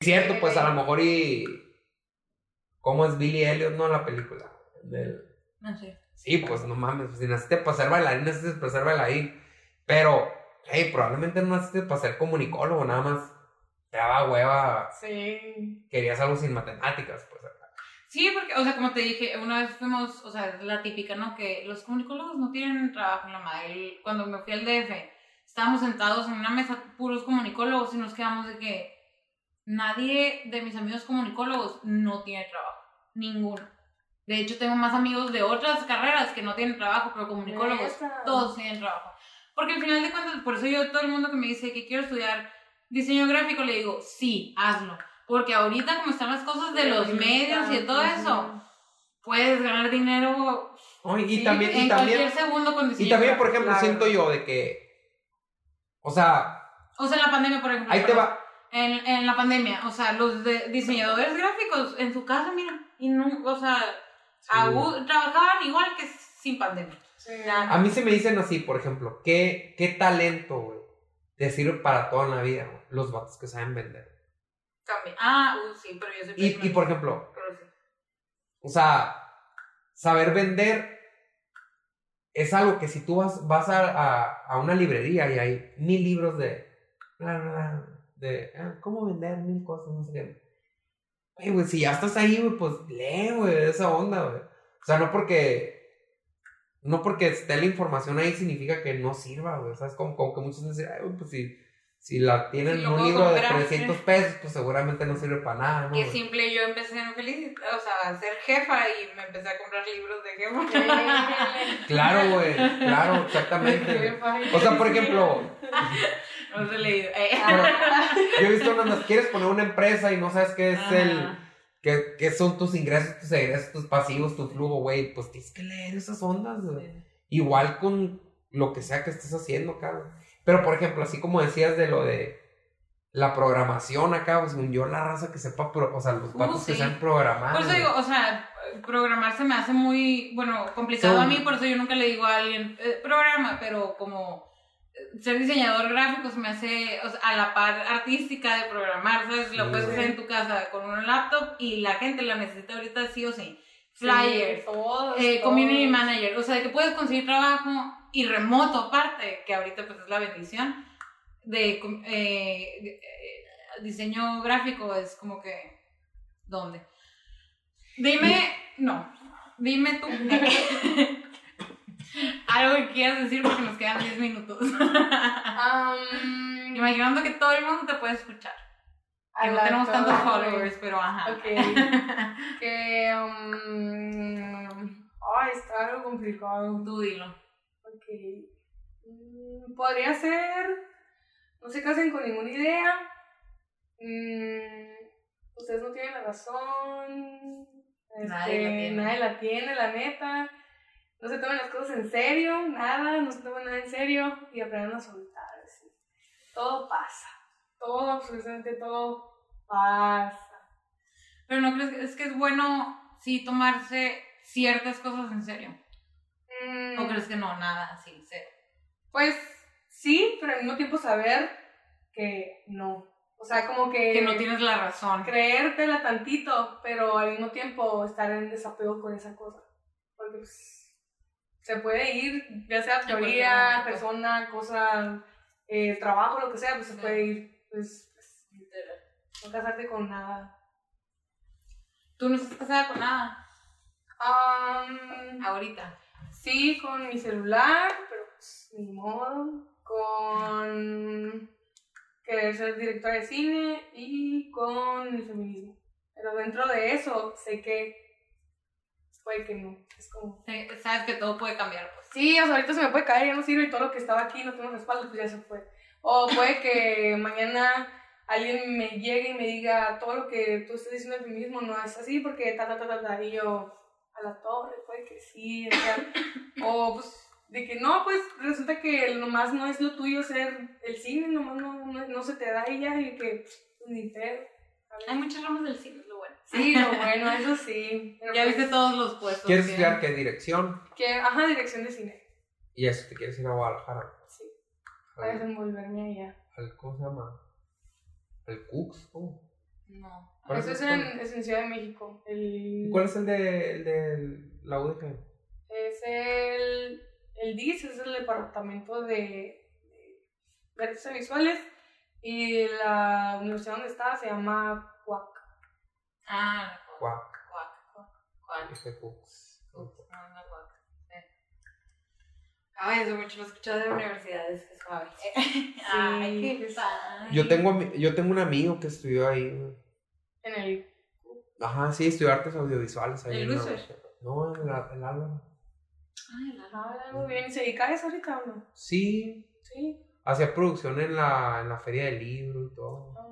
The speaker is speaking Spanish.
cierto, pues a lo mejor y... ¿Cómo es Billy Elliot, no, la película? Del... No sé. Sí, pues no mames, si naciste para ser bailarín, naciste para ser bailarín. Pero, hey, probablemente no naciste para ser comunicólogo, nada más te daba hueva, Sí. querías algo sin matemáticas, pues. Sí, porque, o sea, como te dije, una vez fuimos, o sea, la típica, ¿no? Que los comunicólogos no tienen trabajo en la madre. Cuando me fui al DF, estábamos sentados en una mesa puros comunicólogos y nos quedamos de que nadie de mis amigos comunicólogos no tiene trabajo. Ninguno. De hecho, tengo más amigos de otras carreras que no tienen trabajo, pero comunicólogos, todos tienen trabajo. Porque al final de cuentas, por eso yo, todo el mundo que me dice que quiero estudiar diseño gráfico, le digo, sí, hazlo. Porque ahorita, como están las cosas de los medios y de todo eso, puedes ganar dinero Oh, y Sí, también, y en también, cualquier segundo con diseño y también, por ejemplo, claro. siento yo de que, o sea, O sea, la pandemia, por ejemplo. ahí te va, En, en la pandemia, o sea, los de- diseñadores gráficos en su casa, mira, y no, o sea, a gu- trabajaban igual que sin pandemia. Sí. a mí se me dicen así, por ejemplo, ¿qué, qué talento, güey, te sirve para toda la vida, güey? Los vatos que saben vender. También. Ah, uh, sí, pero yo soy Y, y por ejemplo, pero sí. o sea, saber vender es algo que si tú vas, vas a, a, a una librería y hay mil libros de, bla, bla, bla, de ah, cómo vender mil cosas, no sé qué. Güey, si ya estás ahí, güey, pues lee, güey, esa onda, güey. O sea, no porque, no porque esté la información ahí significa que no sirva, güey. O sea, es como, como que muchos dicen, ay, güey, pues si, si la tienen Si en lo un libro de comprar, 300 pesos, pues seguramente no sirve para nada, ¿no? Que simple, yo empecé en feliz, o sea, a ser jefa y me empecé a comprar libros de jefa. Claro, güey, claro, exactamente. O sea, por ejemplo, No se he leído. Eh. yo he visto unas, quieres poner una empresa y no sabes qué es Ajá. el, qué, qué son tus ingresos, tus egresos, tus pasivos, tu flujo, güey, pues tienes que leer esas ondas, güey. Igual con lo que sea que estés haciendo, acá. Pero, por ejemplo, así como decías de lo de la programación acá, pues yo la raza que sepa, pro- o sea, los Uh, vatos que sí. sean programar. Por eso digo, o sea, programar se me hace muy, bueno, complicado a mí, por eso yo nunca le digo a alguien, eh, programa, pero como eh, ser diseñador gráfico se me hace o sea, a la par artística de programar, ¿sabes? Lo Sí, puedes hacer en tu casa con un laptop y la gente la necesita ahorita sí o sí. Flyers, todos, eh, todos. community manager, o sea, de que puedes conseguir trabajo y remoto aparte, que ahorita pues es la bendición de eh, diseño gráfico es como que ¿dónde? Dime, no, dime tú algo que quieras decir porque nos quedan 10 minutos. Am, Imaginando que todo el mundo te puede escuchar. Que no tenemos tantos followers, pero ajá. Ok. que. um, ay, está algo complicado. Tú dilo. Ok. Mm, Podría ser. No se casen con ninguna idea. Mm, ustedes no tienen la razón. Nadie la Este, tiene. nadie la tiene, la neta. No se tomen las cosas en serio, nada, no se tomen nada en serio y aprendan a soltar. así. Todo pasa. Todo, absolutamente todo pasa. Pero no crees que es que es bueno sí tomarse ciertas cosas en serio. Mm, ¿O crees que no? Nada, sí, cero. Pues sí, pero al mismo tiempo saber que no. O sea, como que, Que no tienes la razón. creértela tantito, pero al mismo tiempo estar en desapego con esa cosa. Porque pues, se puede ir, ya sea teoría, persona, cosa, eh, trabajo, lo que sea, pues se puede ir. Pues, pues, no casarte con nada. Tú no estás casada con nada Am, ahorita. Sí, con mi celular, pero pues ni modo. Con querer ser directora de cine y con el feminismo. Pero dentro de eso sé que puede que no. Es como. Sí, Sabes que todo puede cambiar, pues. Sí, o sea, ahorita se me puede caer, ya no sirve y todo lo que estaba aquí no tengo respaldo, pues ya se fue. O puede que mañana alguien me llegue y me diga todo lo que tú estás diciendo del feminismo no es así porque ta ta ta ta ta y yo a la torre, puede que sí, o sea, o pues de que no, pues resulta que nomás no es lo tuyo ser el cine, nomás no, no, no se te da y ya y que pues, ni. Hay muchas ramas del cine, lo bueno. Sí, lo bueno, eso sí. Pero Ya pues, viste todos los puestos. ¿Quieres que- estudiar qué dirección? que, ajá, dirección de cine. Y eso, te quieres ir a Guadalajara. Sí, para desenvolverme allá. al- ¿Cómo se llama? ¿Al Cux? ¿Cómo? No. ¿Cuál es Eso es el- en, es en Ciudad de México. El, ¿Cuál es el de, el de la UDG? Es el, el DIS, es el Departamento de, de Artes Visuales. Y la universidad donde está se llama CUAC. Ah, la cuac. Cuac. Cuac, cuac, cuac. Este Cux. Ups, no, no, cuac. Sí. Ay, eso mucho lo he escuchado de universidades, que suave. Ay, qué es- padre. Yo tengo, yo tengo un amigo que estudió ahí. En el. Ajá, sí, estudió artes audiovisuales ahí. ¿El en la- Lucer? No, en la- el Álvaro. Ay, la Ah, muy bien. ¿Se dedica a eso ahorita o no? Sí, Sí. hacía producción en la, en la feria del libro y todo. Ah.